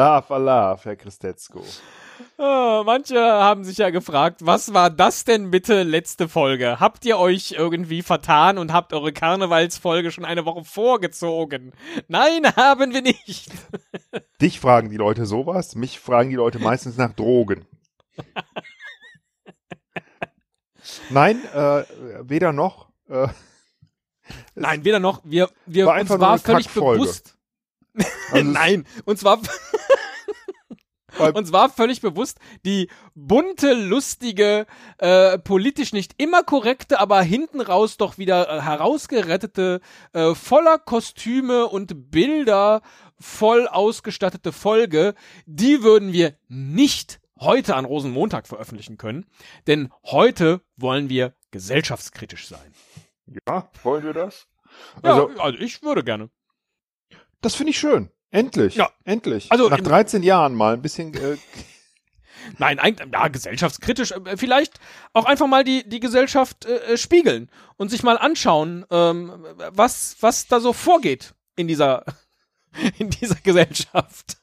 Alaf, Alaf, Herr Christetzko. Oh, manche haben sich ja gefragt, was war das denn bitte letzte Folge? Habt ihr euch irgendwie vertan und habt eure Karnevalsfolge schon eine Woche vorgezogen? Nein, haben wir nicht. Dich fragen die Leute sowas, mich fragen die Leute meistens nach Drogen. Nein, äh, weder noch. Äh, Nein, weder noch. Wir, wir War uns war völlig bewusst. Also Nein, uns war uns war völlig bewusst, die bunte, lustige, äh, politisch nicht immer korrekte, aber hinten raus doch wieder äh, herausgerettete, äh, voller Kostüme und Bilder voll ausgestattete Folge, die würden wir nicht heute an Rosenmontag veröffentlichen können, denn heute wollen wir gesellschaftskritisch sein. ja, wollen wir das? Ja, Also, also ich würde gerne. das finde ich schön. Endlich. Ja. Endlich. Also Nach im- 13 Jahren mal ein bisschen. Äh, Nein, eigentlich, ja, gesellschaftskritisch. äh, Vielleicht auch einfach mal die, die Gesellschaft äh, äh, spiegeln und sich mal anschauen, ähm, was, was da so vorgeht in dieser, in dieser Gesellschaft.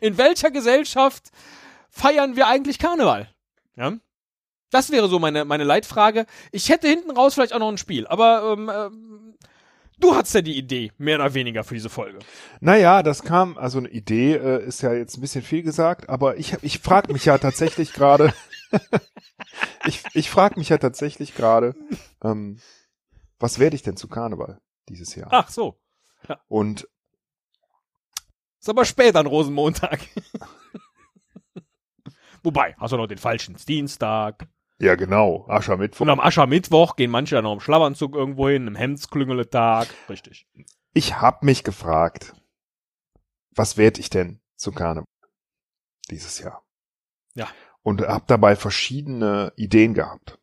In welcher Gesellschaft feiern wir eigentlich Karneval? Ja? Das wäre so meine, meine Leitfrage. Ich hätte hinten raus vielleicht auch noch ein Spiel, aber ähm, ähm, du hattest ja die Idee, mehr oder weniger für diese Folge. naja, das kam, also eine Idee äh, ist ja jetzt ein bisschen viel gesagt, aber ich, ich frage mich ja tatsächlich gerade. ich ich frage mich ja tatsächlich gerade, ähm, was werde ich denn zu Karneval dieses Jahr? Ach so. Und Ist aber spät an Rosenmontag. Wobei, hast du noch den falschen Dienstag. Ja, genau, Aschermittwoch. Und am Aschermittwoch gehen manche dann noch im Schlafanzug irgendwo hin, im Hemdsklüngeletag. Richtig. Ich habe mich gefragt, was werde ich denn zu Karneval dieses Jahr? Ja. Und habe dabei verschiedene Ideen gehabt.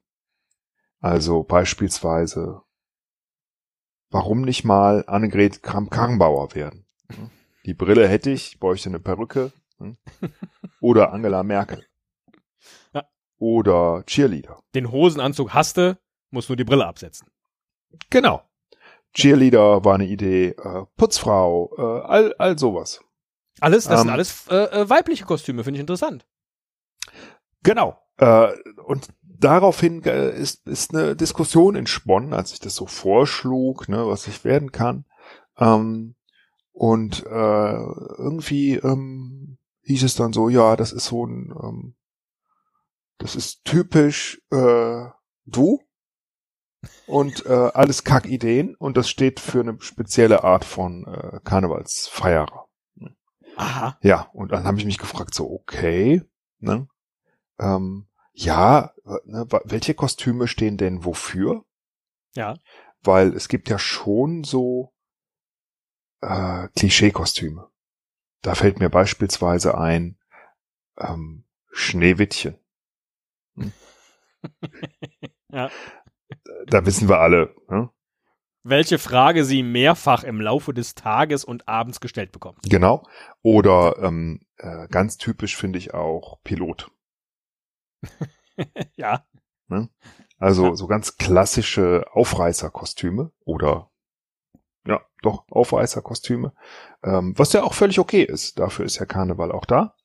Also beispielsweise, warum nicht mal Annegret Kramp-Karrenbauer werden? Hm? Die Brille hätte ich, bräuchte eine Perücke. hm? Oder Angela Merkel. Oder Cheerleader. Den Hosenanzug hast du, musst nur die Brille absetzen. Genau. Cheerleader war eine Idee, äh, Putzfrau, äh, all, all sowas. Alles, das sind Ähm. alles äh, äh, weibliche Kostüme, finde ich interessant. Genau. Äh, und daraufhin äh, ist, ist eine Diskussion entsponnen, als ich das so vorschlug, ne, was ich werden kann. Ähm, und äh, irgendwie ähm, hieß es dann so, ja, das ist so ein, ähm, das ist typisch äh, du und äh, alles Kackideen und das steht für eine spezielle Art von äh, Karnevalsfeierer. Aha. Ja, und dann habe ich mich gefragt, so, okay, ne? Ähm, ja, ne, welche Kostüme stehen denn wofür? Ja. Weil es gibt ja schon so äh, Klischee-Kostüme. Da fällt mir beispielsweise ein ähm, Schneewittchen. Ja. Da wissen wir alle. Ne? Welche Frage sie mehrfach im Laufe des Tages und abends gestellt bekommt. Genau. Oder ähm, äh, ganz typisch finde ich auch Pilot. ja. Also Ja. so ganz klassische Aufreißerkostüme oder ja, doch Aufreißerkostüme, ähm, was ja auch völlig okay ist. Dafür ist ja Karneval auch da,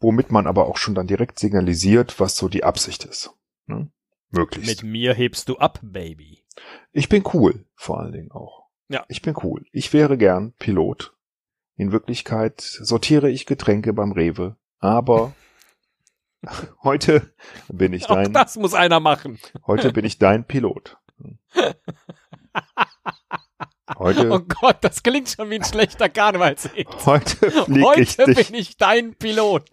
womit man aber auch schon dann direkt signalisiert, was so die Absicht ist. Ne? Möglichst. Mit mir hebst du ab, Baby. Ich bin cool, vor allen Dingen auch. Ja. Ich bin cool. Ich wäre gern Pilot. In Wirklichkeit sortiere ich Getränke beim Rewe, aber heute bin ich Auch dein das muss einer machen. Heute bin ich dein Pilot. Heute, Oh Gott, das klingt schon wie ein schlechter Karnevalshit. heute fliege ich Heute dich. bin ich dein Pilot.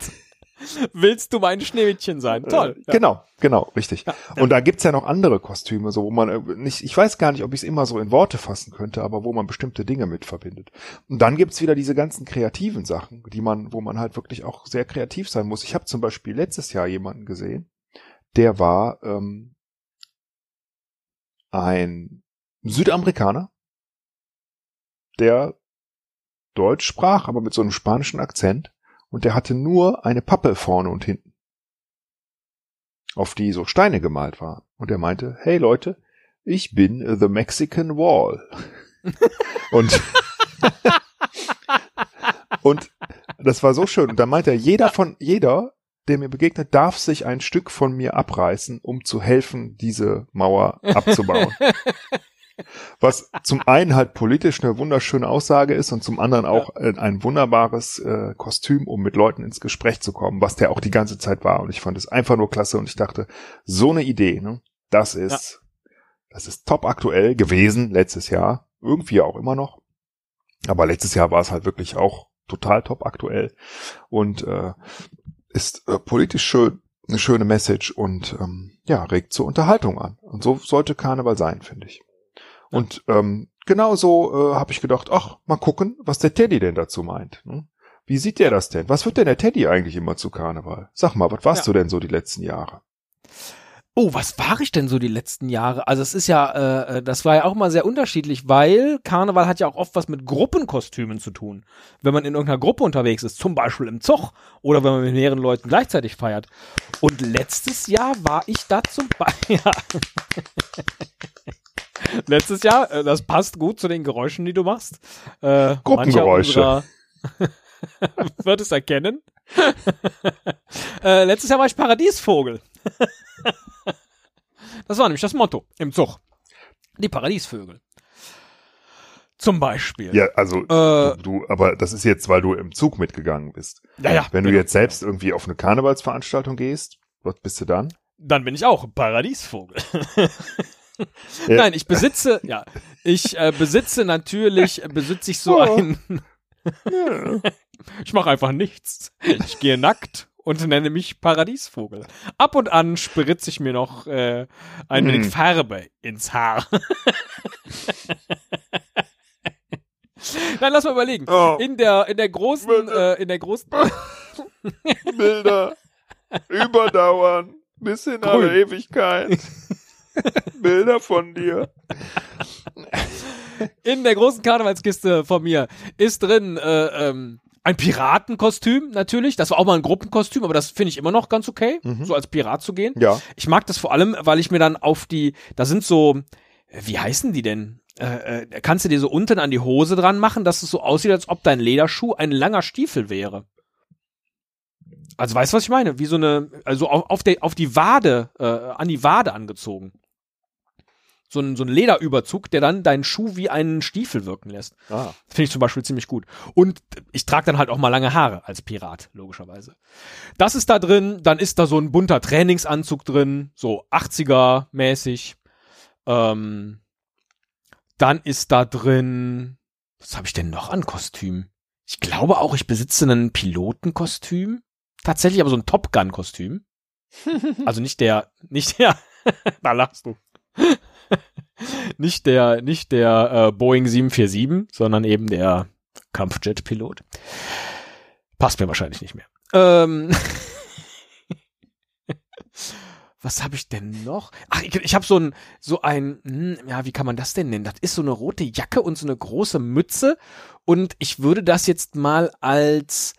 Willst du mein Schneewittchen sein? Toll. Äh, Genau, genau, richtig. Ja. Und da gibt's ja noch andere Kostüme, so wo man äh, nicht, ich weiß gar nicht, ob ich es immer so in Worte fassen könnte, aber wo man bestimmte Dinge mit verbindet. Und dann gibt's wieder diese ganzen kreativen Sachen, die man, wo man halt wirklich auch sehr kreativ sein muss. Ich habe zum Beispiel letztes Jahr jemanden gesehen, der war ähm, ein Südamerikaner, der Deutsch sprach, aber mit so einem spanischen Akzent. Und der hatte nur eine Pappe vorne und hinten, auf die so Steine gemalt waren. Und er meinte, hey Leute, ich bin the Mexican Wall. und Und das war so schön. Und da meinte er, jeder von, jeder, der mir begegnet, darf sich ein Stück von mir abreißen, um zu helfen, diese Mauer abzubauen. Was zum einen halt politisch eine wunderschöne Aussage ist und zum anderen auch ein wunderbares äh, Kostüm, um mit Leuten ins Gespräch zu kommen, was der auch die ganze Zeit war. Und ich fand es einfach nur klasse und ich dachte, so eine Idee, ne, das ist, ja. das ist top aktuell gewesen letztes Jahr. Irgendwie auch immer noch. Aber letztes Jahr war es halt wirklich auch total top aktuell und äh, ist äh, politisch schön, eine schöne Message und ähm, ja, regt zur Unterhaltung an. Und so sollte Karneval sein, finde ich. Und ähm, genau so äh, habe ich gedacht, ach, mal gucken, was der Teddy denn dazu meint. Ne? Wie sieht der das denn? Was wird denn der Teddy eigentlich immer zu Karneval? Sag mal, was warst ja. du denn so die letzten Jahre? Oh, was war ich denn so die letzten Jahre? Also es ist ja, äh, äh, das war ja auch mal sehr unterschiedlich, weil Karneval hat ja auch oft was mit Gruppenkostümen zu tun. Wenn man in irgendeiner Gruppe unterwegs ist, zum Beispiel im Zug oder wenn man mit mehreren Leuten gleichzeitig feiert. Und letztes Jahr war ich da zum Beispiel. Ja. letztes Jahr, äh, das passt gut zu den Geräuschen, die du machst. Äh, Gruppengeräusche. wird es erkennen. äh, letztes Jahr war ich Paradiesvogel. das war nämlich das Motto im Zug. Die Paradiesvögel. Zum Beispiel. Ja, also äh, du, aber das ist jetzt, weil du im Zug mitgegangen bist. Ja, ja. Wenn du genau. jetzt selbst irgendwie auf eine Karnevalsveranstaltung gehst, was bist du dann? Dann bin ich auch Paradiesvogel. Ja. Nein, ich besitze, ja, ich äh, besitze natürlich, besitze ich so oh. ein. Ja. Ich mache einfach nichts. Ich gehe nackt und nenne mich Paradiesvogel. Ab und an spritze ich mir noch äh, ein wenig hm. Farbe ins Haar. Nein, lass mal überlegen. Oh. In der in der großen äh, in der großen Bilder überdauern bis in alle Ewigkeit. Bilder von dir. In der großen Karnevalskiste von mir ist drin äh, ähm, ein Piratenkostüm natürlich. Das war auch mal ein Gruppenkostüm, aber das finde ich immer noch ganz okay, mhm. so als Pirat zu gehen. Ja. Ich mag das vor allem, weil ich mir dann auf die, da sind so, wie heißen die denn? Äh, äh, kannst du dir so unten an die Hose dran machen, dass es so aussieht, als ob dein Lederschuh ein langer Stiefel wäre. Also weißt du, was ich meine? Wie so eine, also auf, auf, der, auf die Wade, äh, an die Wade angezogen so ein, so ein Lederüberzug, der dann deinen Schuh wie einen Stiefel wirken lässt. Ah. Finde ich zum Beispiel ziemlich gut. Und ich trage dann halt auch mal lange Haare als Pirat, logischerweise. Das ist da drin, dann ist da so ein bunter Trainingsanzug drin, so 80er-mäßig. Ähm, dann ist da drin, was habe ich denn noch an Kostüm? Ich glaube auch, ich besitze ein Pilotenkostüm. Tatsächlich aber so ein Top Gun-Kostüm. also nicht der, nicht der, da lachst du. nicht der, nicht der äh, Boeing 747, sondern eben der Kampfjet-Pilot. Passt mir wahrscheinlich nicht mehr. Ähm Was habe ich denn noch? Ach, ich, ich habe so ein, so ein, hm, ja, wie kann man das denn nennen? Das ist so eine rote Jacke und so eine große Mütze. Und ich würde das jetzt mal als,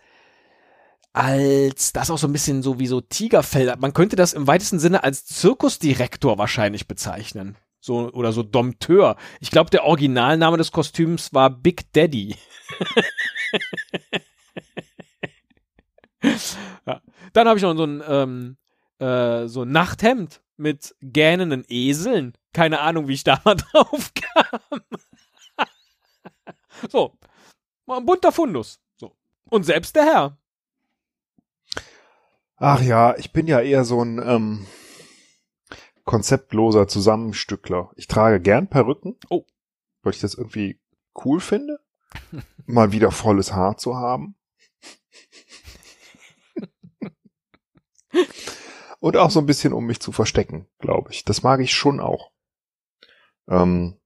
als, das auch so ein bisschen so wie so Tigerfell. Man könnte das im weitesten Sinne als Zirkusdirektor wahrscheinlich bezeichnen so oder so Dompteur. Ich glaube, der Originalname des Kostüms war Big Daddy. ja. Dann habe ich noch so ein ähm, äh, so ein Nachthemd mit gähnenden Eseln. Keine Ahnung, wie ich da mal drauf kam. so, mal ein bunter Fundus. So. Und selbst der Herr. Ach ja, ich bin ja eher so ein ähm, konzeptloser Zusammenstückler. Ich trage gern Perücken. Oh. Weil ich das irgendwie cool finde. Mal wieder volles Haar zu haben. Und auch so ein bisschen, um mich zu verstecken, glaube ich. Das mag ich schon auch. Ähm,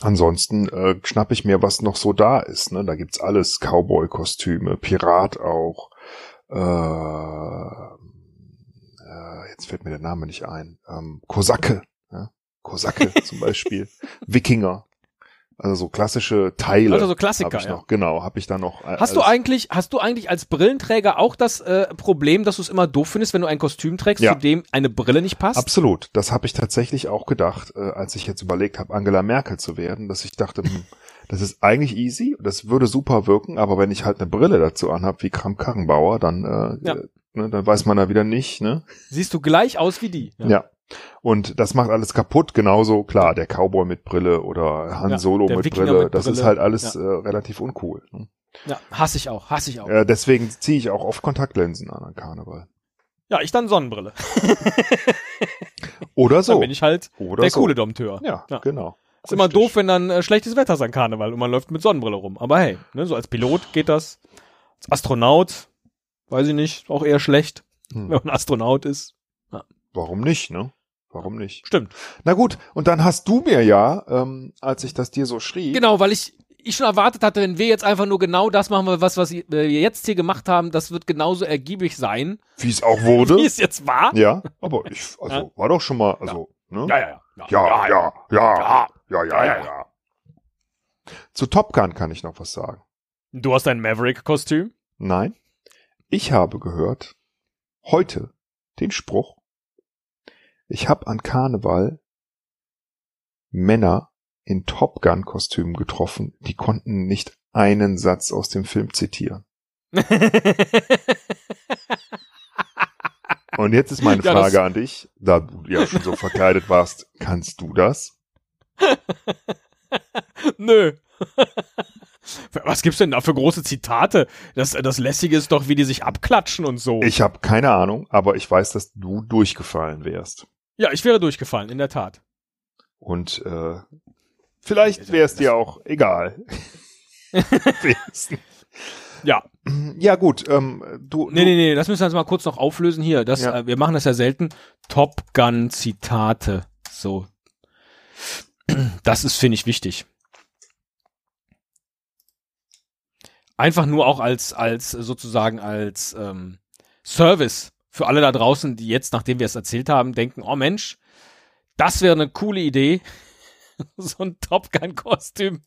ansonsten äh, schnapp ich mir, was noch so da ist. Ne? Da gibt's alles. Cowboy-Kostüme, Pirat auch. Äh, äh, jetzt fällt mir der Name nicht ein, ähm, Kosake, ja? Kosake zum Beispiel, Wikinger. Also so klassische Teile. Also so Klassiker, ja. Noch, genau, habe ich da noch. Hast du eigentlich, hast du eigentlich als Brillenträger auch das äh, Problem, dass du es immer doof findest, wenn du ein Kostüm trägst, ja. zu dem eine Brille nicht passt? Absolut. Das habe ich tatsächlich auch gedacht, äh, als ich jetzt überlegt habe, Angela Merkel zu werden, dass ich dachte, hm, Das ist eigentlich easy, das würde super wirken, aber wenn ich halt eine Brille dazu anhab wie Kram Karrenbauer, dann, äh, Ja. Ne, dann weiß man da wieder nicht, ne? Siehst du gleich aus wie die. Ja. Und das macht alles kaputt, genauso klar, der Cowboy mit Brille oder Han Ja, Solo mit Wikinger Brille, mit das ist halt alles Ja. äh, relativ uncool. Ne? ja. Hasse ich auch, hasse ich auch. Äh, deswegen ziehe ich auch oft Kontaktlinsen an an Karneval. Ja, ich dann Sonnenbrille. Oder Dann so. bin ich halt Oder der so. coole Dompteur. Ja, Ja. genau. Ist immer Richtig. doof, wenn dann äh, schlechtes Wetter ist an Karneval und man läuft mit Sonnenbrille rum. Aber hey, ne, so als Pilot geht das. Als Astronaut, weiß ich nicht, auch eher schlecht, Hm. wenn man Astronaut ist. Warum nicht, ne? Warum nicht? Stimmt. Na gut, und dann hast du mir ja, ähm, als ich das dir so schrieb, Genau, weil ich, ich schon erwartet hatte, wenn wir jetzt einfach nur genau das machen, was, was wir jetzt hier gemacht haben, das wird genauso ergiebig sein, wie es auch wurde. wie es jetzt war. ja, aber ich, also Ja. war doch schon mal, also, ne? ja, ja. Ja, ja, ja, ja, ja. ja, ja, ja, ja. Zu Top Gun kann ich noch was sagen. Du hast ein Maverick-Kostüm? Nein, ich habe gehört, heute den Spruch, ich habe an Karneval Männer in Top Gun Kostümen getroffen, die konnten nicht einen Satz aus dem Film zitieren. Und jetzt ist meine Ja, Frage an dich, da du ja schon so verkleidet warst, kannst du das? Nö. Was gibt's denn da für große Zitate? Das, das Lässige ist doch, wie die sich abklatschen und so. Ich habe keine Ahnung, aber ich weiß, dass du durchgefallen wärst. ja, ich wäre durchgefallen, in der Tat. Und äh, vielleicht wäre es dir auch egal. Ja. ja gut, ähm, du, Nee, nee, nee, das müssen wir jetzt mal kurz noch auflösen hier. Das, Ja. äh, wir machen das ja selten. Top Gun Zitate. So. Das ist, finde ich, wichtig. Einfach nur auch als, als sozusagen als ähm, Service für alle da draußen, die jetzt, nachdem wir es erzählt haben, denken, oh Mensch, das wäre eine coole Idee, so ein Top Gun Kostüm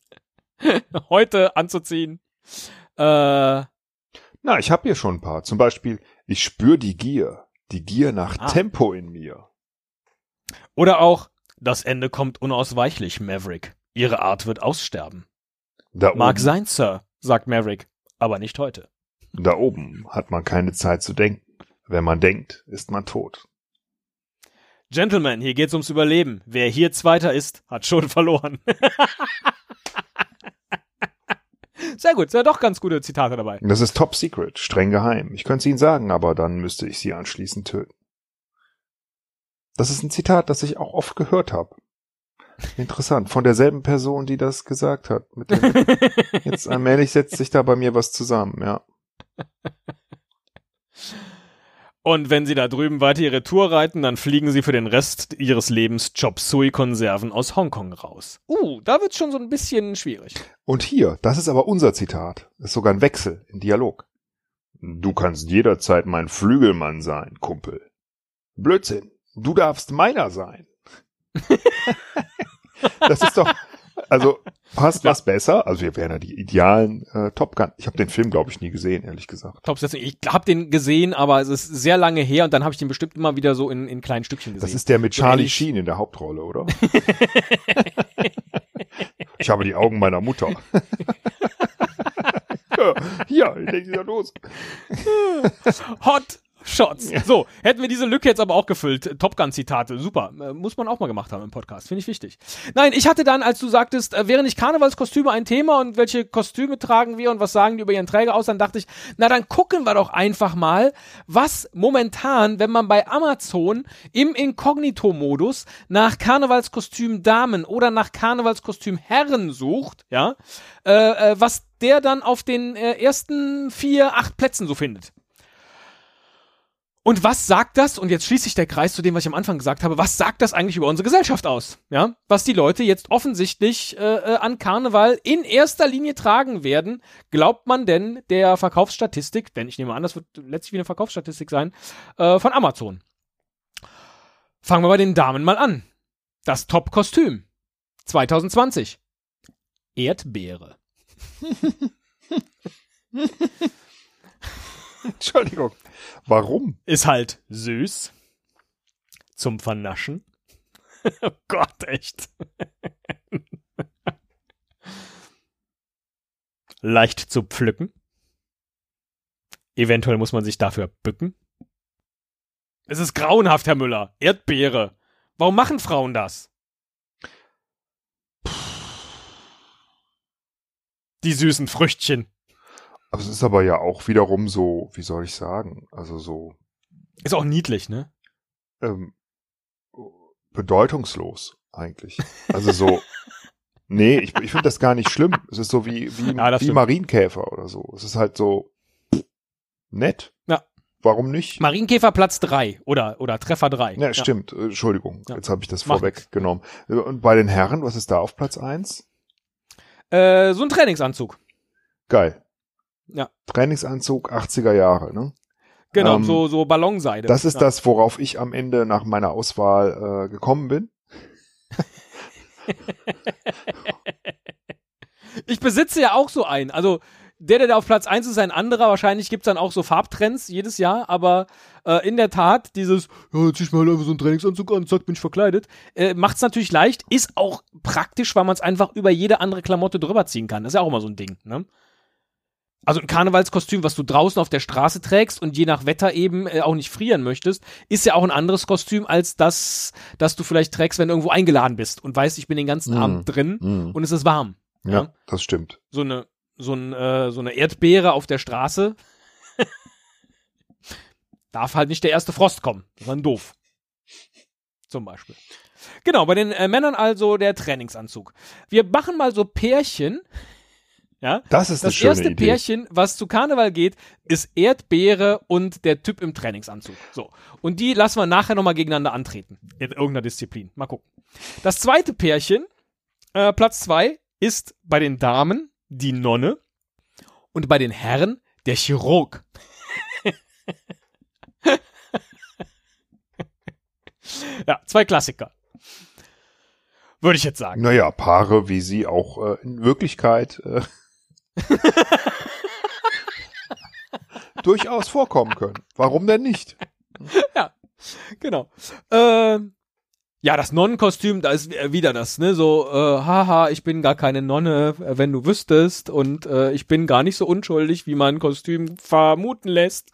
heute anzuziehen. Äh, Na, ich habe hier schon ein paar. Zum Beispiel, ich spüre die Gier. Die Gier nach Ah. Tempo in mir. Oder auch, das Ende kommt unausweichlich, Maverick. Ihre Art wird aussterben. Da Mag oben, sein, Sir, sagt Maverick, aber nicht heute. da oben hat man keine Zeit zu denken. Wenn man denkt, ist man tot. Gentlemen, hier geht's ums Überleben. Wer hier Zweiter ist, hat schon verloren. Sehr gut, sind doch ganz gute Zitate dabei. Das ist top secret, streng geheim. Ich könnte es Ihnen sagen, aber dann müsste ich Sie anschließend töten. Das ist ein Zitat, das ich auch oft gehört habe. Interessant, von derselben Person, die das gesagt hat. Mit dem, jetzt allmählich setzt sich da bei mir was zusammen, ja. Und wenn sie da drüben weiter ihre Tour reiten, dann fliegen sie für den Rest ihres Lebens Chop Suey Konserven aus Hongkong raus. Uh, da wird's schon so ein bisschen schwierig. Und hier, das ist aber unser Zitat. Ist sogar ein Wechsel in Dialog. Du kannst jederzeit mein Flügelmann sein, Kumpel. Blödsinn. Du darfst meiner sein. das ist doch, also passt was besser? Also wir wären ja die idealen äh, Top Gun. Ich habe den Film, glaube ich, nie gesehen, ehrlich gesagt. Top-Setzung. Ich habe den gesehen, aber es ist sehr lange her und dann habe ich den bestimmt immer wieder so in, in kleinen Stückchen gesehen. Das ist der mit So Charlie ähnlich. Sheen in der Hauptrolle, oder? ich habe die Augen meiner Mutter. ja, hier, ich denke wieder los. Hot Shots. So, hätten wir diese Lücke jetzt aber auch gefüllt. Top Gun-Zitate, super. Äh, muss man auch mal gemacht haben im Podcast, finde ich wichtig. Nein, ich hatte dann, als du sagtest, äh, wären nicht Karnevalskostüme ein Thema und welche Kostüme tragen wir und was sagen die über ihren Träger aus, dann dachte ich, na dann gucken wir doch einfach mal, was momentan, wenn man bei Amazon im Inkognito-Modus nach Karnevalskostüm Damen oder nach Karnevalskostüm Herren sucht, ja, äh, äh, was der dann auf den äh, ersten vier, acht Plätzen so findet. Und was sagt das? Und jetzt schließt sich der Kreis zu dem, was ich am Anfang gesagt habe. Was sagt das eigentlich über unsere Gesellschaft aus? Ja, was die Leute jetzt offensichtlich äh, äh, an Karneval in erster Linie tragen werden. Glaubt man denn der Verkaufsstatistik? Denn ich nehme an, das wird letztlich wie eine Verkaufsstatistik sein äh, von Amazon. Fangen wir bei den Damen mal an. Das Top-Kostüm 2020 Erdbeere. Entschuldigung. Warum? ist halt süß zum Vernaschen. oh Gott, echt. leicht zu pflücken. Eventuell muss man sich dafür bücken. Es ist grauenhaft, Herr Müller. Erdbeere. Warum machen Frauen das? Die süßen Früchtchen. Aber es ist aber ja auch wiederum so, wie soll ich sagen, also so Ist auch niedlich, ne? ähm, bedeutungslos eigentlich. Also so, nee, ich, ich finde das gar nicht schlimm. Es ist so wie, wie, Ja, das wie stimmt. Marienkäfer oder so. Es ist halt so nett. Ja. Warum nicht? Marienkäfer Platz 3 oder, oder Treffer 3. Ja, stimmt. Äh, Entschuldigung, Ja. jetzt habe ich das vorweggenommen. Äh, Und bei den Herren, was ist da auf Platz eins? Äh, so ein Trainingsanzug. Geil. Ja. Trainingsanzug 80er Jahre, ne? Genau, Ähm, so, so Ballonseide. Das ist ja. das, worauf ich am Ende nach meiner Auswahl äh, gekommen bin. Ich besitze ja auch so einen. Also der, der da auf Platz 1 ist, ein anderer. Wahrscheinlich gibt's dann auch so Farbtrends jedes Jahr. Aber äh, in der Tat, dieses, ja, jetzt zieh ich mal einfach so einen Trainingsanzug an, zack, bin ich verkleidet, äh, macht's natürlich leicht. Ist auch praktisch, weil man es einfach über jede andere Klamotte drüber ziehen kann. Das ist ja auch immer so ein Ding. Ne? Also ein Karnevalskostüm, was du draußen auf der Straße trägst und je nach Wetter eben äh, auch nicht frieren möchtest, ist ja auch ein anderes Kostüm als das, das du vielleicht trägst, wenn du irgendwo eingeladen bist und weißt, ich bin den ganzen Mhm. Abend drin Mhm. und es ist warm. Ja, ja. das stimmt. So eine, so, ein, äh, so eine Erdbeere auf der Straße. Darf halt nicht der erste Frost kommen. Das ist dann doof. Zum Beispiel. Genau, bei den äh, Männern also der Trainingsanzug. Wir machen mal so Pärchen. Ja, Das ist das erste Idee. Pärchen, was zu Karneval geht, ist Erdbeere und der Typ im Trainingsanzug. So. Und die lassen wir nachher nochmal gegeneinander antreten. In irgendeiner Disziplin. Mal gucken. Das zweite Pärchen, äh, Platz zwei, ist bei den Damen die Nonne und bei den Herren der Chirurg. ja, zwei Klassiker. Würde ich jetzt sagen. Naja, Paare, wie sie auch äh, in Wirklichkeit äh, durchaus vorkommen können. Warum denn nicht? Genau. Ähm, ja, das Nonnenkostüm, da ist wieder das, ne, so, äh, haha, ich bin gar keine Nonne, äh, wenn du wüsstest, und äh, ich bin gar nicht so unschuldig, wie mein Kostüm vermuten lässt.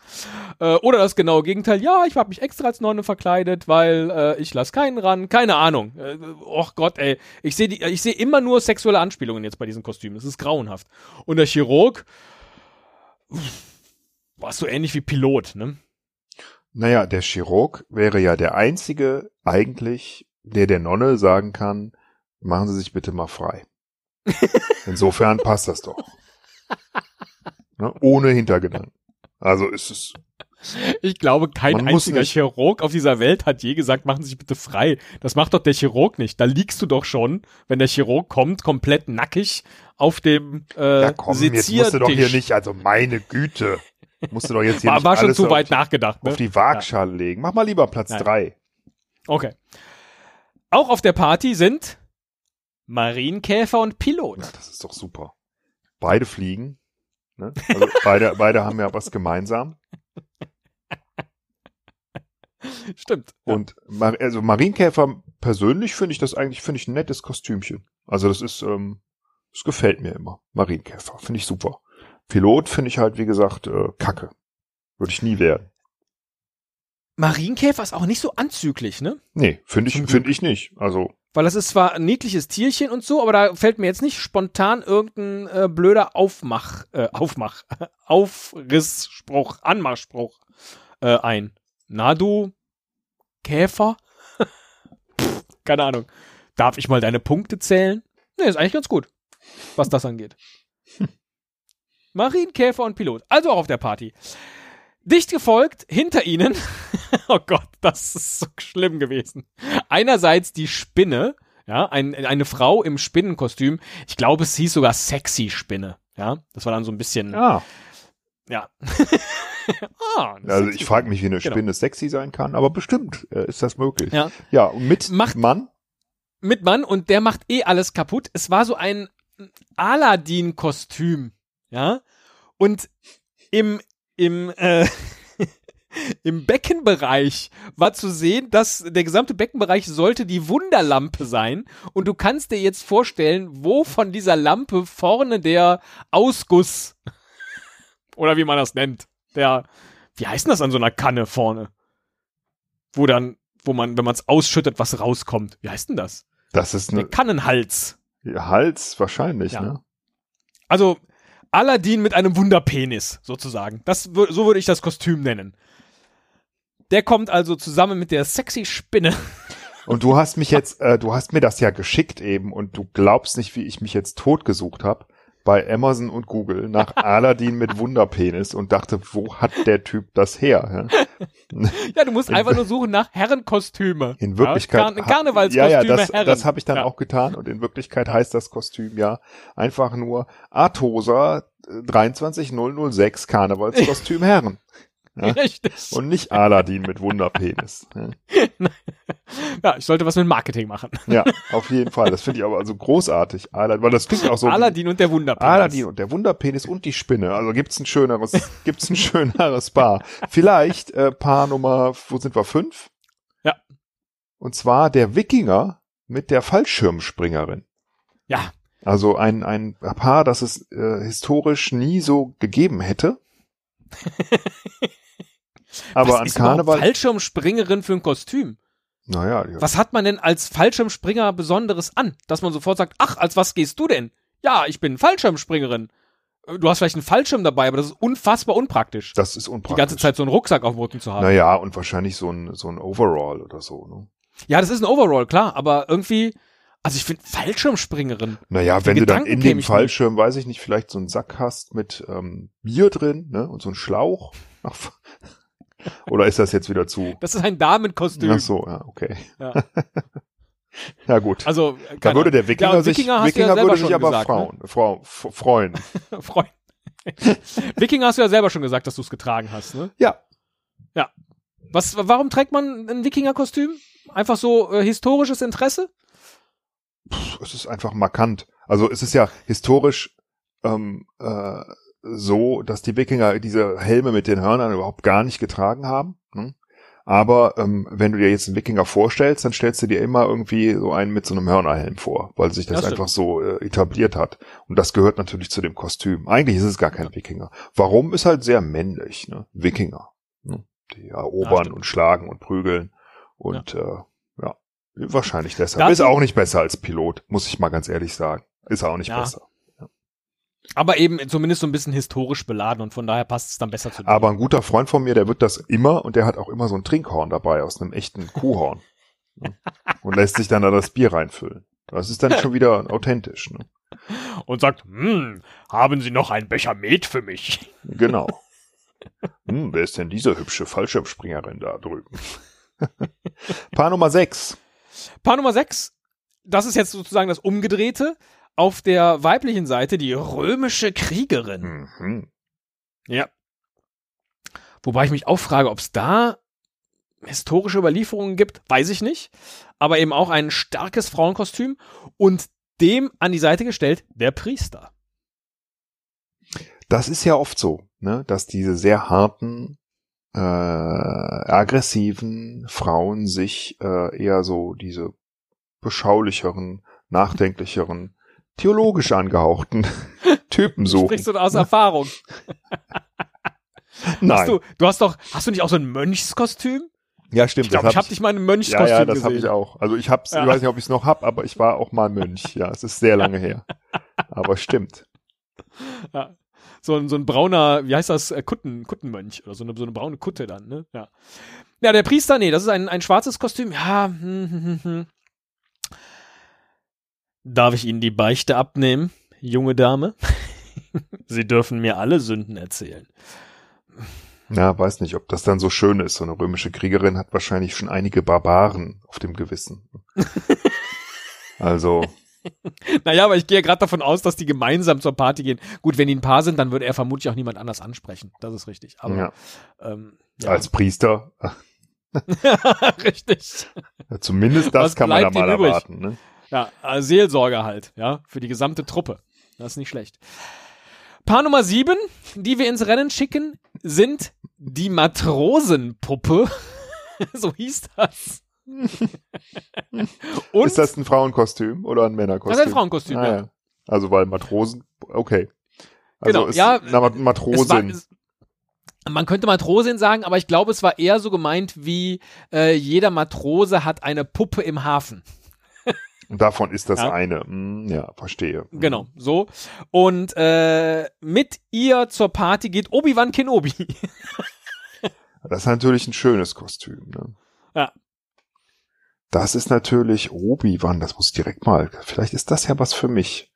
Äh, oder das genaue Gegenteil, ja, ich habe mich extra als Nonne verkleidet, weil äh, ich lass keinen ran, keine Ahnung. Äh, och Gott, ey, ich sehe ich sehe immer nur sexuelle Anspielungen jetzt bei diesen Kostümen. Das ist grauenhaft. Und der Chirurg, war so ähnlich wie Pilot, ne? Naja, der Chirurg wäre ja der einzige eigentlich, der der Nonne sagen kann, machen Sie sich bitte mal frei. Insofern passt das doch. Ne? Ohne Hintergedanken. Also ist es, Ich glaube, kein einziger Chirurg auf dieser Welt hat je gesagt, machen Sie sich bitte frei. Das macht doch der Chirurg nicht. Da liegst du doch schon, wenn der Chirurg kommt, komplett nackig auf dem äh, ja komm, jetzt musst du doch hier Seziertisch. nicht, also meine Güte, musst du doch jetzt hier War, nicht war schon zu auf, weit nachgedacht. Ne? auf die Waagschale legen. Mach mal lieber Platz Nein. drei. Okay. Auch auf der Party sind Marienkäfer und Pilot. Ja, das ist doch super. Beide fliegen. Ne? Also beide, beide haben ja was gemeinsam. Stimmt. Ja. Und Mar also Marienkäfer persönlich finde ich das eigentlich finde ich ein nettes Kostümchen. Also das ist, ähm, das gefällt mir immer. Marienkäfer finde ich super. Pilot finde ich halt wie gesagt äh, Kacke. Würde ich nie werden. Marienkäfer ist auch nicht so anzüglich, ne? Nee, finde ich finde ich nicht. Also Weil das ist zwar ein niedliches Tierchen und so, aber da fällt mir jetzt nicht spontan irgendein äh, blöder Aufmach, äh, Aufmach, Aufrissspruch, Anmachspruch äh, ein. Na du, Käfer? Pff, keine Ahnung. Darf ich mal deine Punkte zählen? Nee, ist eigentlich ganz gut, was das angeht. Marienkäfer und Pilot. Also auch auf der Party. Dicht gefolgt, hinter ihnen, oh Gott, das ist so schlimm gewesen. Einerseits die Spinne, ja, ein, eine Frau im Spinnenkostüm. Ich glaube, es hieß sogar sexy Spinne, ja. Das war dann so ein bisschen, ja, ja. ah, also ich frage mich, wie eine Genau. Spinne sexy sein kann, aber bestimmt äh, ist das möglich. Ja. Ja, und mit Macht- Mann. mit Mann und der macht eh alles kaputt. Es war so ein Aladdin-Kostüm, ja. Und im im äh, im Beckenbereich war zu sehen, dass der gesamte Beckenbereich sollte die Wunderlampe sein. Und du kannst dir jetzt vorstellen, wo von dieser Lampe vorne der Ausguss oder wie man das nennt, der, wie heißt denn das an so einer Kanne vorne? Wo dann, wo man, wenn man es ausschüttet, was rauskommt. Wie heißt denn das? Das ist Der eine Kannenhals. Hals wahrscheinlich, Ja. ne? Also Aladdin mit einem Wunderpenis, sozusagen. Das, so würde ich das Kostüm nennen. Der kommt also zusammen mit der sexy Spinne. Und du hast mich jetzt, äh, du hast mir das ja geschickt eben und du glaubst nicht, wie ich mich jetzt totgesucht habe bei Amazon und Google nach Aladdin mit Wunderpenis und dachte, wo hat der Typ das her? Ja? Du musst einfach nur suchen nach Herrenkostüme. In Wirklichkeit. Ja, Karne Karnevalskostüme, ja, ja, das, Herren. das habe ich dann Ja. auch getan und in Wirklichkeit heißt das Kostüm ja einfach nur Atosa äh, 23006 Karnevalskostüm Herren Ja. Richtig. und nicht Aladdin mit Wunderpenis. Ja. Ja, ich sollte was mit Marketing machen. Ja, auf jeden Fall. Das finde ich aber also großartig. Aladdin, weil das klingt auch so. Aladdin und der Wunderpenis. Aladdin und der Wunderpenis und die Spinne. Also gibt's ein schöneres, gibt's ein schöneres Paar. Vielleicht äh, Paar Nummer, wo sind wir? Fünf? Ja. Und zwar der Wikinger mit der Fallschirmspringerin. Ja, Also ein, ein Paar, das es äh, historisch nie so gegeben hätte. Aber was an ist Karneval. Fallschirmspringerin für ein Kostüm? Naja, die- Was hat man denn als Fallschirmspringer Besonderes an? Dass man sofort sagt, ach, als was gehst du denn? Ja, ich bin Fallschirmspringerin. Äh, Du hast vielleicht einen Fallschirm dabei, aber das ist unfassbar unpraktisch. das ist Die unpraktisch. ganze Zeit so einen Rucksack auf dem Rücken zu haben. Naja, und wahrscheinlich so ein, so ein Overall oder so. Ne? Ja, das ist ein Overall, klar, aber irgendwie, also ich finde Fallschirmspringerin. Naja, wenn du dann in dem Fallschirm, weiß ich nicht, vielleicht so einen Sack hast mit ähm, Bier drin, ne? Und so einen Schlauch. Ach, Oder ist das jetzt wieder zu? Das ist ein Damenkostüm. Ach so, ja, okay. Ja. Ja gut. Also, da würde der Wikinger Ja, sich, Wikinger ja Wikinger selber würde sich aber gesagt, ne? Frauen, Frau, f- freuen. Freund. Wikinger hast du ja selber schon gesagt, dass du es getragen hast, ne? Ja. Ja. Was, warum trägt man ein Wikinger-Kostüm? Einfach so äh, historisches Interesse? Es ist einfach markant. Also es ist ja historisch ähm, äh, so, dass die Wikinger diese Helme mit den Hörnern überhaupt gar nicht getragen haben. Ne? Aber ähm, wenn du dir jetzt einen Wikinger vorstellst, dann stellst du dir immer irgendwie so einen mit so einem Hörnerhelm vor, weil sich das Das einfach so äh, etabliert hat. Und das gehört natürlich zu dem Kostüm. Eigentlich ist es gar kein Wikinger. Warum ist halt sehr männlich, ne? Wikinger. Ne? Die Ja, erobern stimmt. und schlagen und prügeln. Und ja, äh, ja wahrscheinlich deshalb. Dazu- ist auch nicht besser als Pilot, muss ich mal ganz ehrlich sagen. Ist auch nicht Ja. besser. Aber eben zumindest so ein bisschen historisch beladen und von daher passt es dann besser zu dir. Aber ein guter Freund von mir, der wird das immer und der hat auch immer so ein Trinkhorn dabei aus einem echten Kuhhorn. Ne? und lässt sich dann da das Bier reinfüllen. Das ist dann schon wieder authentisch. Ne? Und sagt, hm, haben Sie noch einen Becher Met für mich? Genau. Hm, wer ist denn diese hübsche Fallschirmspringerin da drüben? Paar Nummer 6. Paar Nummer 6, das ist jetzt sozusagen das Umgedrehte. Auf der weiblichen Seite die römische Kriegerin. Mhm. Ja. Wobei ich mich auch frage, ob es da historische Überlieferungen gibt, weiß ich nicht. Aber eben auch ein starkes Frauenkostüm und dem an die Seite gestellt der Priester. Das ist ja oft so, ne, dass diese sehr harten, äh, aggressiven Frauen sich äh, eher so diese beschaulicheren, nachdenklicheren, theologisch angehauchten Typen suchen. Sprichst du aus Erfahrung? Nein. Hast du, du hast doch, hast du nicht auch so ein Mönchskostüm? ja, stimmt. Ich glaube, das ich habe hab dich mal in einem ja, Mönchskostüm ja, das gesehen. habe ich auch. Also ich hab's, Ja. ich weiß nicht, ob ich es noch hab, aber ich war auch mal Mönch. Ja, es ist sehr lange her. Aber stimmt. Ja. So ein, so ein brauner, wie heißt das, äh, Kutten, Kuttenmönch oder so eine, so eine braune Kutte dann, ne? Ja. Ja, der Priester, nee, das ist ein, ein schwarzes Kostüm. Ja, hm, hm, hm, hm. Darf ich Ihnen die Beichte abnehmen, junge Dame? Sie dürfen mir alle Sünden erzählen. Ja, weiß nicht, ob das dann so schön ist. So eine römische Kriegerin hat wahrscheinlich schon einige Barbaren auf dem Gewissen. Also, Naja, aber ich gehe ja gerade davon aus, dass die gemeinsam zur Party gehen. Gut, wenn die ein Paar sind, dann würde er vermutlich auch niemand anders ansprechen. Das ist richtig. Aber ja, ähm, ja. als Priester, richtig. äh, zumindest das Was kann man da mal übrig? erwarten. Ne? Ja, äh, Seelsorger halt, ja, für die gesamte Truppe. Das ist nicht schlecht. Paar Nummer sieben, die wir ins Rennen schicken, sind die Matrosenpuppe, so hieß das. Ist das ein Frauenkostüm oder ein Männerkostüm? Das ist ein Frauenkostüm, ah, ja. ja. Also weil Matrosen, okay. Also Genau, ist ja, es war, Matrosin. es, man könnte Matrosin sagen, aber ich glaube, es war eher so gemeint wie äh, jeder Matrose hat eine Puppe im Hafen. Davon ist das Ja. eine. Hm, ja, verstehe. Hm. Genau, so. Und äh, mit ihr zur Party geht Obi-Wan Kenobi. Das ist natürlich ein schönes Kostüm. Ne? Ja. Das ist natürlich Obi-Wan, das muss ich direkt mal. Vielleicht ist das ja was für mich.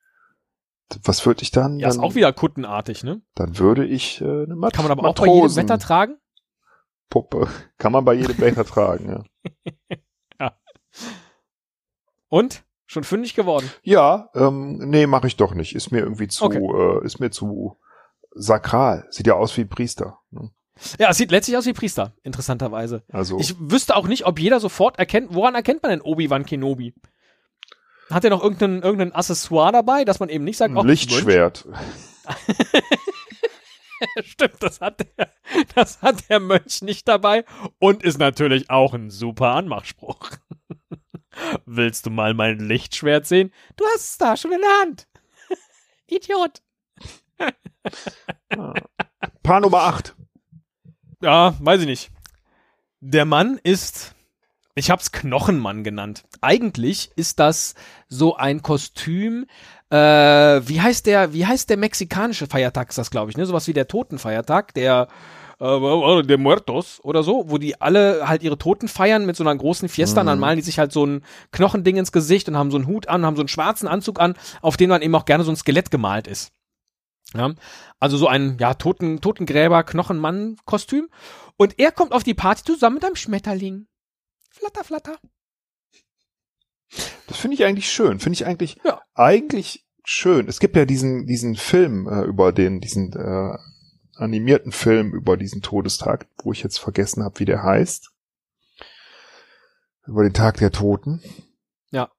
Was würde ich dann? Ja, ist dann, auch wieder kuttenartig, ne? dann würde ich äh, eine Mat Kann man aber auch bei jedem Matrosen- Wetter tragen. Puppe. Kann man bei jedem Wetter tragen, ja. Und? Schon fündig geworden. Ja, ähm, nee, mache ich doch nicht. Ist mir irgendwie zu, Okay. äh, ist mir zu sakral. Sieht ja aus wie Priester. Ne? Ja, es sieht letztlich aus wie Priester, interessanterweise. Also Ich wüsste auch nicht, ob jeder sofort erkennt, woran erkennt man denn Obi-Wan Kenobi? Hat er noch irgendein, irgendein Accessoire dabei, dass man eben nicht sagt, ein oh, Lichtschwert. Stimmt, das hat, der, das hat der Mönch nicht dabei und ist natürlich auch ein super Anmachspruch. Willst du mal mein Lichtschwert sehen? Du hast es da schon in der Hand. Idiot. Paar Nummer 8. Ja, weiß ich nicht. Der Mann ist, ich hab's Knochenmann genannt. Eigentlich ist das so ein Kostüm, äh, wie heißt der, wie heißt der mexikanische Feiertag ist das, glaube ich, ne? Sowas wie der Totenfeiertag, der, äh, der Muertos oder so, wo die alle halt ihre Toten feiern mit so einer großen Fiesta und dann Mhm. malen die sich halt so ein Knochending ins Gesicht und haben so einen Hut an, haben so einen schwarzen Anzug an, auf dem dann eben auch gerne so ein Skelett gemalt ist. Ja, also so ein ja Toten Totengräber Knochenmann Kostüm und er kommt auf die Party zusammen mit einem Schmetterling. Flatter flatter. Das finde ich eigentlich schön. Finde ich eigentlich, Ja. eigentlich schön. Es gibt ja diesen, diesen Film äh, über den, diesen äh, animierten Film über diesen Todestag, wo ich jetzt vergessen habe, wie der heißt. Über den Tag der Toten. Ja.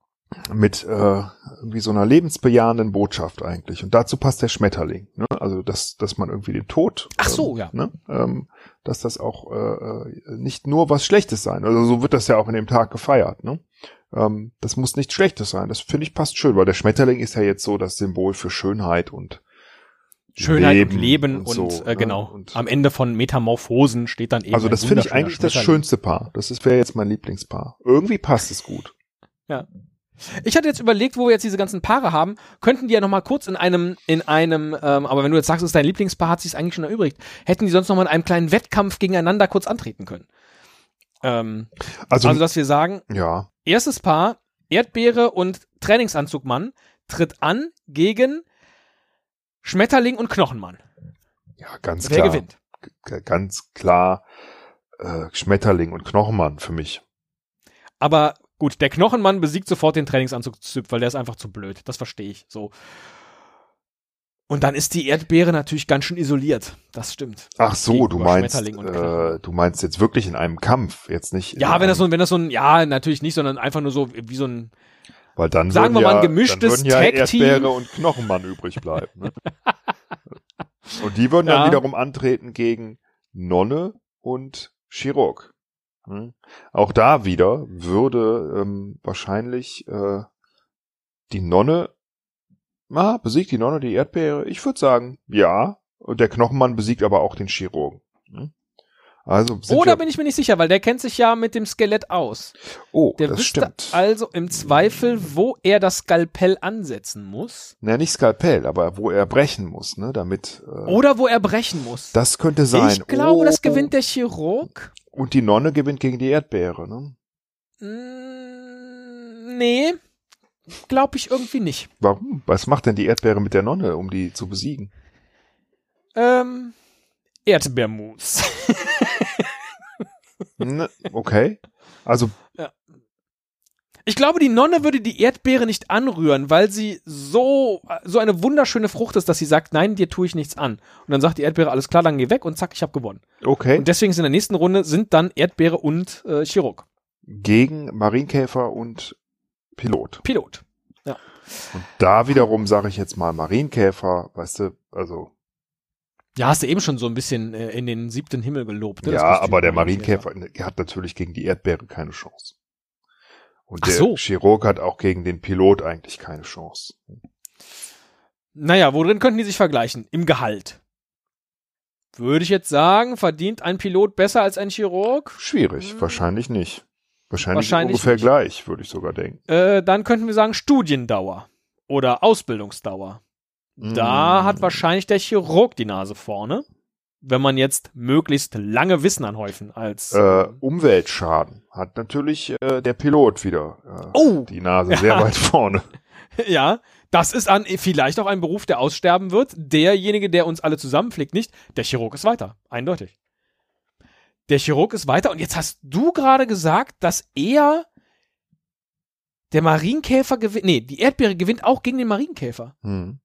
Mit äh, irgendwie so einer lebensbejahenden Botschaft eigentlich. Und dazu passt der Schmetterling. Ne? Also, dass, dass man irgendwie den Tod. Ach so, ähm, ja. Ne? Ähm, dass das auch äh, äh, nicht nur was Schlechtes sein. Also so wird das ja auch in dem Tag gefeiert. Ne? Ähm, das muss nichts Schlechtes sein. Das finde ich passt schön, weil der Schmetterling ist ja jetzt so das Symbol für Schönheit und Schönheit Leben und Leben und, so, äh, ne? genau. Und- Am Ende von Metamorphosen steht dann eben also das finde ich eigentlich das schönste Paar. Das ist wäre jetzt mein Lieblingspaar. Irgendwie passt es gut. Ich hatte jetzt überlegt, wo wir jetzt diese ganzen Paare haben, könnten die ja noch mal kurz in einem, in einem, ähm, aber wenn du jetzt sagst, es ist dein Lieblingspaar, hat sich eigentlich schon erübrigt, hätten die sonst noch mal in einem kleinen Wettkampf gegeneinander kurz antreten können. Ähm, Also, also, dass wir sagen, ja, erstes Paar, Erdbeere und Trainingsanzugmann, tritt an gegen Schmetterling und Knochenmann. ja, ganz Wer klar. gewinnt? G- Ganz klar äh, Schmetterling und Knochenmann für mich. Aber gut, der Knochenmann besiegt sofort den Trainingsanzug-Typ, weil der ist einfach zu blöd. Das verstehe ich. So. Und dann ist die Erdbeere natürlich ganz schön isoliert. Das stimmt. Ach so, du meinst, äh, du meinst jetzt wirklich in einem Kampf, jetzt nicht. Ja, wenn das so, wenn das so ein, ja, natürlich nicht, sondern einfach nur so wie so ein, weil dann sagen würden wir mal, ein ja, gemischtes ja Tag-Team. Erdbeere und Knochenmann übrig bleiben. Ne? und die würden Ja. dann wiederum antreten gegen Nonne und Chirurg. Hm? Auch da wieder würde ähm, wahrscheinlich äh, die Nonne, ah, besiegt die Nonne die Erdbeere? Ich würde sagen, ja. Und der Knochenmann besiegt aber auch den Chirurgen. Hm? Also oder bin ich mir nicht sicher, weil der kennt sich ja mit dem Skelett aus. oh, Der das stimmt. also im Zweifel, wo er das Skalpell ansetzen muss. Na, nicht Skalpell, aber wo er brechen muss, ne, damit. Äh, Oder wo er brechen muss. das könnte sein. ich glaube, oh, das gewinnt der Chirurg. Und die Nonne gewinnt gegen die Erdbeere, ne? Mm, nee, glaube ich irgendwie nicht. Warum? Was macht denn die Erdbeere mit der Nonne, um die zu besiegen? Ähm, Erdbeermus. Ne, okay. Also, Ich glaube, die Nonne würde die Erdbeere nicht anrühren, weil sie so, so eine wunderschöne Frucht ist, dass sie sagt, nein, dir tue ich nichts an. Und dann sagt die Erdbeere, alles klar, dann geh weg und zack, ich habe gewonnen. okay. Und deswegen ist in der nächsten Runde sind dann Erdbeere und äh, Chirurg. Gegen Marienkäfer und Pilot. Pilot. Und da wiederum sage ich jetzt mal Marienkäfer, weißt du, also Ja, hast du eben schon so ein bisschen äh, in den siebten Himmel gelobt. Ne, ja, aber der. Marienkäfer der hat natürlich gegen die Erdbeere keine Chance. Und Ach der so. Chirurg hat auch gegen den Pilot eigentlich keine Chance. Naja, worin könnten die sich vergleichen? Im Gehalt. Würde ich jetzt sagen, verdient ein Pilot besser als ein Chirurg? Schwierig, Hm. wahrscheinlich nicht. Wahrscheinlich, Wahrscheinlich ungefähr nicht. gleich, würde ich sogar denken. Äh, dann könnten wir sagen Studiendauer oder Ausbildungsdauer. Da Mm. hat wahrscheinlich der Chirurg die Nase vorne, wenn man jetzt möglichst lange Wissen anhäufen als Äh, ähm, Umweltschaden hat natürlich äh, der Pilot wieder äh, Oh! die Nase sehr Ja. weit vorne. ja, das ist an vielleicht auch ein Beruf, der aussterben wird. Derjenige, der uns alle zusammenpflegt, nicht. Der Chirurg ist weiter, eindeutig. Der Chirurg ist weiter und jetzt hast du gerade gesagt, dass er der Marienkäfer gewinnt. Nee, die Erdbeere gewinnt auch gegen den Marienkäfer. Hm.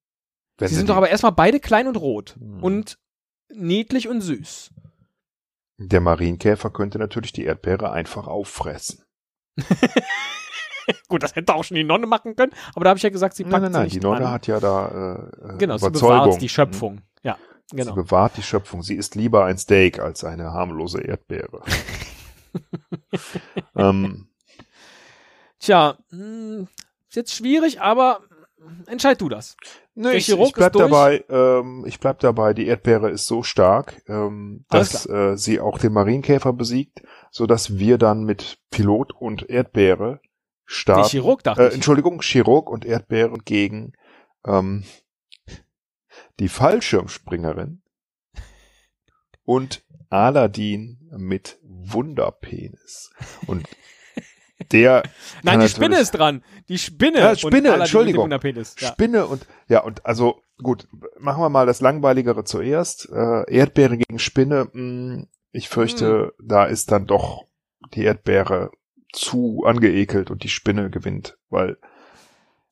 Wenn Sie sie sind die- doch aber erstmal beide klein und rot Hm. und niedlich und süß. der Marienkäfer könnte natürlich die Erdbeere einfach auffressen. Gut, das hätte auch schon die Nonne machen können, aber da habe ich ja gesagt, sie packt nein, nein, sie nein, nicht die Nonne an. hat ja da äh, äh, genau, sie Überzeugung. bewahrt die Schöpfung. Ja, Sie genau. bewahrt die Schöpfung. Sie isst lieber ein Steak als eine harmlose Erdbeere. ähm, Tja, mh, ist jetzt schwierig, aber entscheid du das. Der ich, ich bleib dabei, ähm, ich bleib dabei, die Erdbeere ist so stark, ähm, dass äh, sie auch den Marienkäfer besiegt, so dass wir dann mit Pilot und Erdbeere starten. Chirurg dachte äh. Entschuldigung, Chirurg und Erdbeere gegen ähm, die Fallschirmspringerin und Aladdin mit Wunderpenis. Und der Nein, die Spinne ist dran. Die Spinne. Ja, und Spinne, dem Entschuldigung. Wunderpenis. Ja. Spinne und ja und also gut, machen wir mal das langweiligere zuerst. Äh, Erdbeere gegen Spinne. Mh, ich fürchte, Hm. da ist dann doch die Erdbeere zu angeekelt und die Spinne gewinnt, weil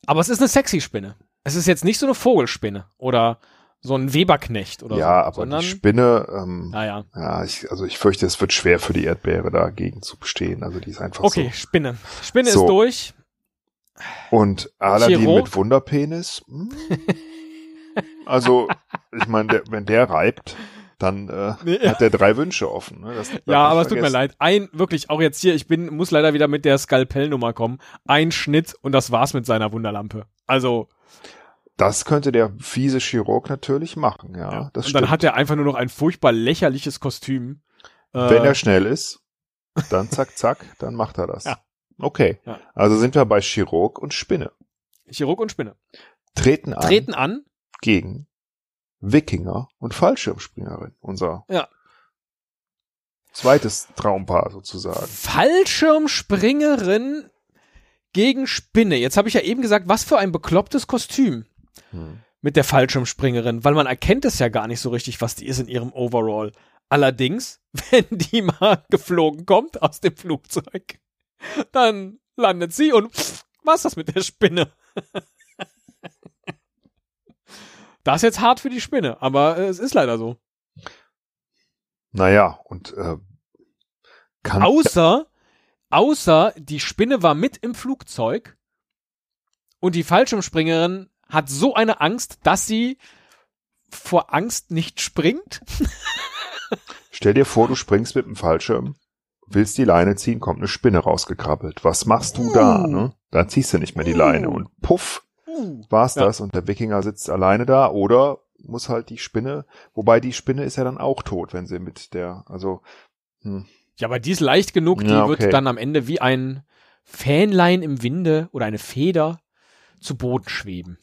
Aber es ist eine sexy Spinne. Es ist jetzt nicht so eine Vogelspinne oder so ein Weberknecht oder ja, so. aber sondern, die Spinne, ähm, naja. ja, ich, also ich fürchte, es wird schwer für die Erdbeere dagegen zu bestehen. Also die ist einfach Okay, Spinne. Spinne So. ist durch. so. Und Aladdin Chirurg? mit Wunderpenis. hm. Also, ich meine, wenn der reibt, dann äh, Nee, hat er drei Wünsche offen. Ne? Das Ja, aber es tut mir leid. Ein, wirklich, auch jetzt hier, ich bin, muss leider wieder mit der Skalpellnummer kommen. Ein Schnitt und das war's mit seiner Wunderlampe. Also, Das könnte der fiese Chirurg natürlich machen, ja. ja. Das und stimmt. dann hat er einfach nur noch ein furchtbar lächerliches Kostüm. Äh, Wenn er schnell ist, dann zack, zack, dann macht er das. Ja. Okay. Ja. Also sind wir bei Chirurg und Spinne. Chirurg und Spinne. Treten an Treten an. gegen Wikinger und Fallschirmspringerin. Unser Ja. zweites Traumpaar sozusagen. Fallschirmspringerin gegen Spinne. Jetzt habe ich ja eben gesagt, was für ein beklopptes Kostüm Hm. mit der Fallschirmspringerin, weil man erkennt es ja gar nicht so richtig, was die ist in ihrem Overall. Allerdings, wenn die mal geflogen kommt aus dem Flugzeug, dann landet sie und pff, was ist das mit der Spinne? Das ist jetzt hart für die Spinne, aber äh, es ist leider so. Naja, und äh, kann Außer, außer die Spinne war mit im Flugzeug und die Fallschirmspringerin hat so eine Angst, dass sie vor Angst nicht springt. Stell dir vor, du springst mit dem Fallschirm, willst die Leine ziehen, kommt eine Spinne rausgekrabbelt. Was machst du da? Uh. Ne? Da ziehst du nicht mehr die Leine Uh. und puff, war's Ja. das und der Wikinger sitzt alleine da oder muss halt die Spinne, wobei die Spinne ist ja dann auch tot, wenn sie mit der, also hm, Ja, aber die ist leicht genug, die Ja, okay. wird dann am Ende wie ein Fähnlein im Winde oder eine Feder zu Boden schweben.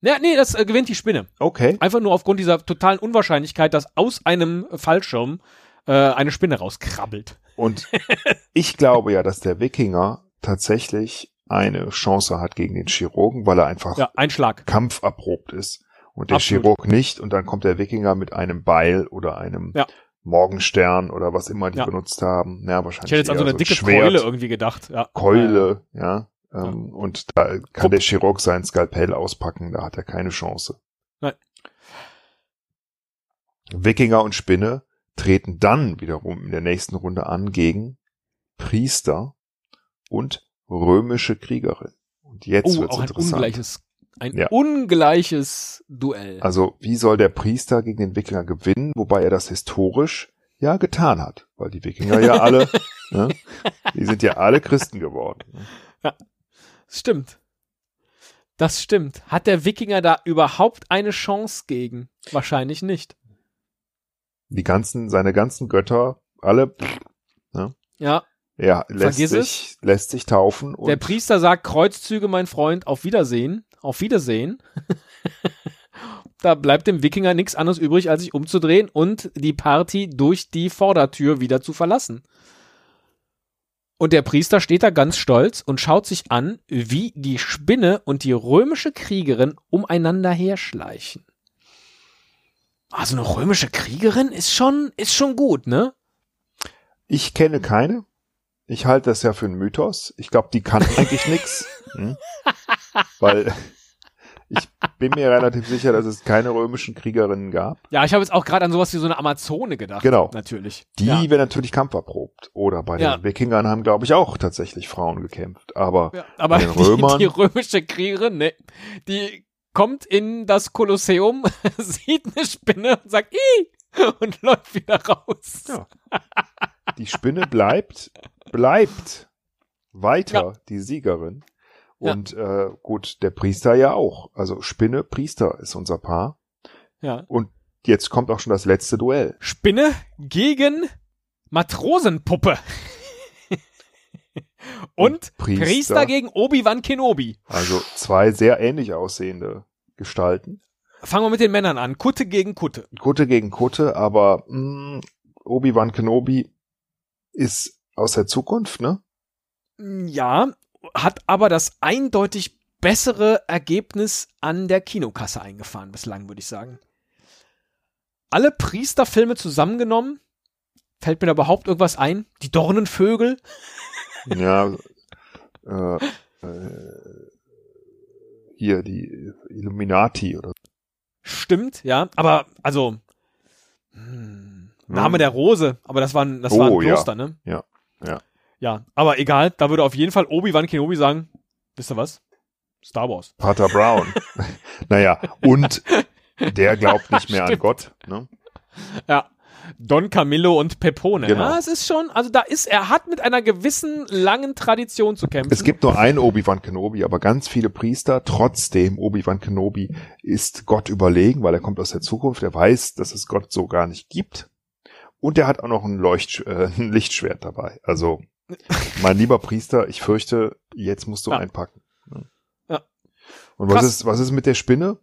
Ja, nee, das äh, gewinnt die Spinne. okay. Einfach nur aufgrund dieser totalen Unwahrscheinlichkeit, dass aus einem Fallschirm äh, eine Spinne rauskrabbelt. Und ich glaube ja, dass der Wikinger tatsächlich eine Chance hat gegen den Chirurgen, weil er einfach Ja, ein Schlag. kampferprobt ist und der Absolut. Chirurg nicht und dann kommt der Wikinger mit einem Beil oder einem Ja. Morgenstern oder was immer die Ja. benutzt haben. Ja, wahrscheinlich. Ich hätte jetzt an so eine dicke Schwert, Keule irgendwie gedacht. Ja. Keule, ja. Ähm, Und da kann der Chirurg sein Skalpell auspacken, da hat er keine Chance. Nein. Wikinger und Spinne treten dann wiederum in der nächsten Runde an gegen Priester und römische Kriegerin. Und jetzt Oh, wird's auch ein interessant. ungleiches, Ein Ja. ungleiches Duell. Also, wie soll der Priester gegen den Wikinger gewinnen, wobei er das historisch ja getan hat, weil die Wikinger ja alle, ne, die sind ja alle Christen geworden. Stimmt. Das stimmt. Hat der Wikinger da überhaupt eine Chance gegen? Wahrscheinlich nicht. Die ganzen, seine ganzen Götter, alle, Ja, ja, lässt Vergiss sich, lässt sich taufen der Priester sagt Kreuzzüge, mein Freund, auf Wiedersehen, auf Wiedersehen. da bleibt dem Wikinger nichts anderes übrig, als sich umzudrehen und die Party durch die Vordertür wieder zu verlassen. Und der Priester steht da ganz stolz und schaut sich an, wie die Spinne und die römische Kriegerin umeinander herschleichen. Also eine römische Kriegerin ist schon, ist schon gut, ne? ich kenne keine. Ich halte das ja für einen Mythos. Ich glaube, die kann eigentlich nix. Hm? Weil ich bin mir relativ sicher, dass es keine römischen Kriegerinnen gab. Ja, ich habe jetzt auch gerade an sowas wie so eine Amazone gedacht. Genau. Natürlich. Die ja. wäre natürlich kampferprobt. Oder bei Ja. den Wikingern haben, glaube ich, auch tatsächlich Frauen gekämpft. Aber Ja, aber Bei den die, Römern- die römische Kriegerin, ne, die kommt in das Kolosseum, sieht eine Spinne und sagt, Ih! und läuft wieder raus. Ja. die Spinne bleibt, bleibt weiter die Siegerin. Ja. Und äh, gut, der Priester ja auch. Also Spinne, Priester ist unser Paar. Ja. Und jetzt kommt auch schon das letzte Duell. Spinne gegen Matrosenpuppe. und Priester. Priester. gegen Obi-Wan Kenobi. Also zwei sehr ähnlich aussehende Gestalten. Fangen wir mit den Männern an. Kutte gegen Kutte. Kutte gegen Kutte, aber mh, Obi-Wan Kenobi ist aus der Zukunft, ne? Ja, hat aber das eindeutig bessere Ergebnis an der Kinokasse eingefahren bislang, würde ich sagen. Alle Priesterfilme zusammengenommen, fällt mir da überhaupt irgendwas ein? Die Dornenvögel? Ja. äh, äh, hier die Illuminati oder Stimmt, ja, aber also hm, Name Hm. der Rose, aber das war ein, das war Oh, ein ja. Kloster, ne? Ja, ja. Ja, aber egal, da würde auf jeden Fall Obi-Wan Kenobi sagen, wisst ihr was? Star Wars. Pater Brown. naja, und der glaubt nicht mehr an. Gott. Ne? Ja. Don Camillo und Pepone. Genau. Ja, es ist schon, also da ist, er hat mit einer gewissen langen Tradition zu kämpfen. Es gibt nur einen Obi-Wan Kenobi, aber ganz viele Priester. Trotzdem, Obi-Wan Kenobi ist Gott überlegen, weil er kommt aus der Zukunft. Er weiß, dass es Gott so gar nicht gibt. Und er hat auch noch ein, Leucht, äh, ein Lichtschwert dabei. Also, mein lieber Priester, ich fürchte, jetzt musst du Ja. einpacken. Ja. Und was ist, was ist mit der Spinne?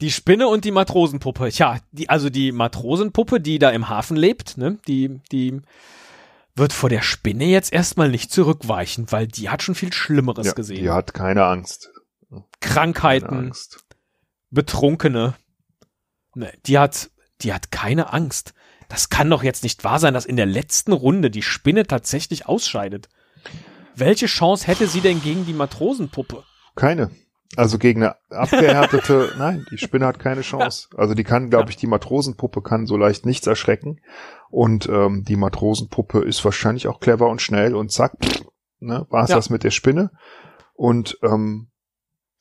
Die Spinne und die Matrosenpuppe. Tja, die, also die Matrosenpuppe, die da im Hafen lebt, ne, die, die wird vor der Spinne jetzt erstmal nicht zurückweichen, weil die hat schon viel Schlimmeres Ja, gesehen. die hat keine Angst. Keine Krankheiten, Angst. Betrunkene. Ne, die hat, die hat keine Angst. Das kann doch jetzt nicht wahr sein, dass in der letzten Runde die Spinne tatsächlich ausscheidet. Welche Chance hätte sie denn gegen die Matrosenpuppe? Keine. Also gegen eine abgehärtete, nein, die Spinne hat keine Chance. Also die kann, glaube ich, die Matrosenpuppe kann so leicht nichts erschrecken. Und ähm, die Matrosenpuppe ist wahrscheinlich auch clever und schnell und zack, ne, war es Ja. das mit der Spinne. Und ähm,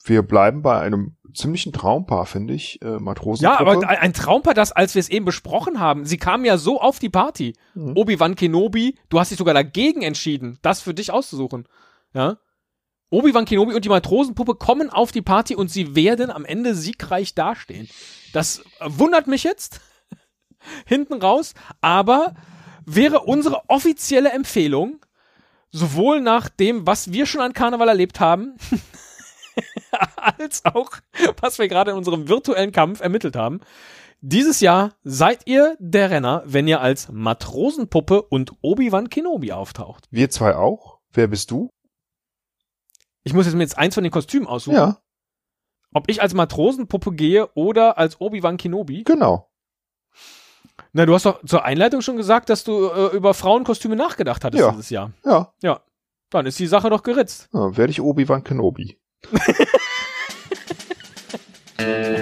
wir bleiben bei einem ziemlichen Traumpaar, finde ich. Äh, Ja, Matrosenpuppe. aber ein ein Traumpaar, das, als wir es eben besprochen haben, sie kamen ja so auf die Party. Mhm. Obi-Wan Kenobi, du hast dich sogar dagegen entschieden, das für dich auszusuchen. Ja? Obi-Wan Kenobi und die Matrosenpuppe kommen auf die Party und sie werden am Ende siegreich dastehen. Das wundert mich jetzt. Hinten raus. Aber wäre unsere offizielle Empfehlung, sowohl nach dem, was wir schon an Karneval erlebt haben, als auch, was wir gerade in unserem virtuellen Kampf ermittelt haben. Dieses Jahr seid ihr der Renner, wenn ihr als Matrosenpuppe und Obi-Wan Kenobi auftaucht. Wir zwei auch. Wer bist du? Ich muss jetzt mir jetzt eins von den Kostümen aussuchen. Ja, Ob ich als Matrosenpuppe gehe oder als Obi-Wan Kenobi. genau. Na, du hast doch zur Einleitung schon gesagt, dass du äh, über Frauenkostüme nachgedacht hattest Ja. dieses Jahr. Ja, Ja. Dann ist die Sache doch geritzt. ja werde ich Obi-Wan Kenobi. Thank you.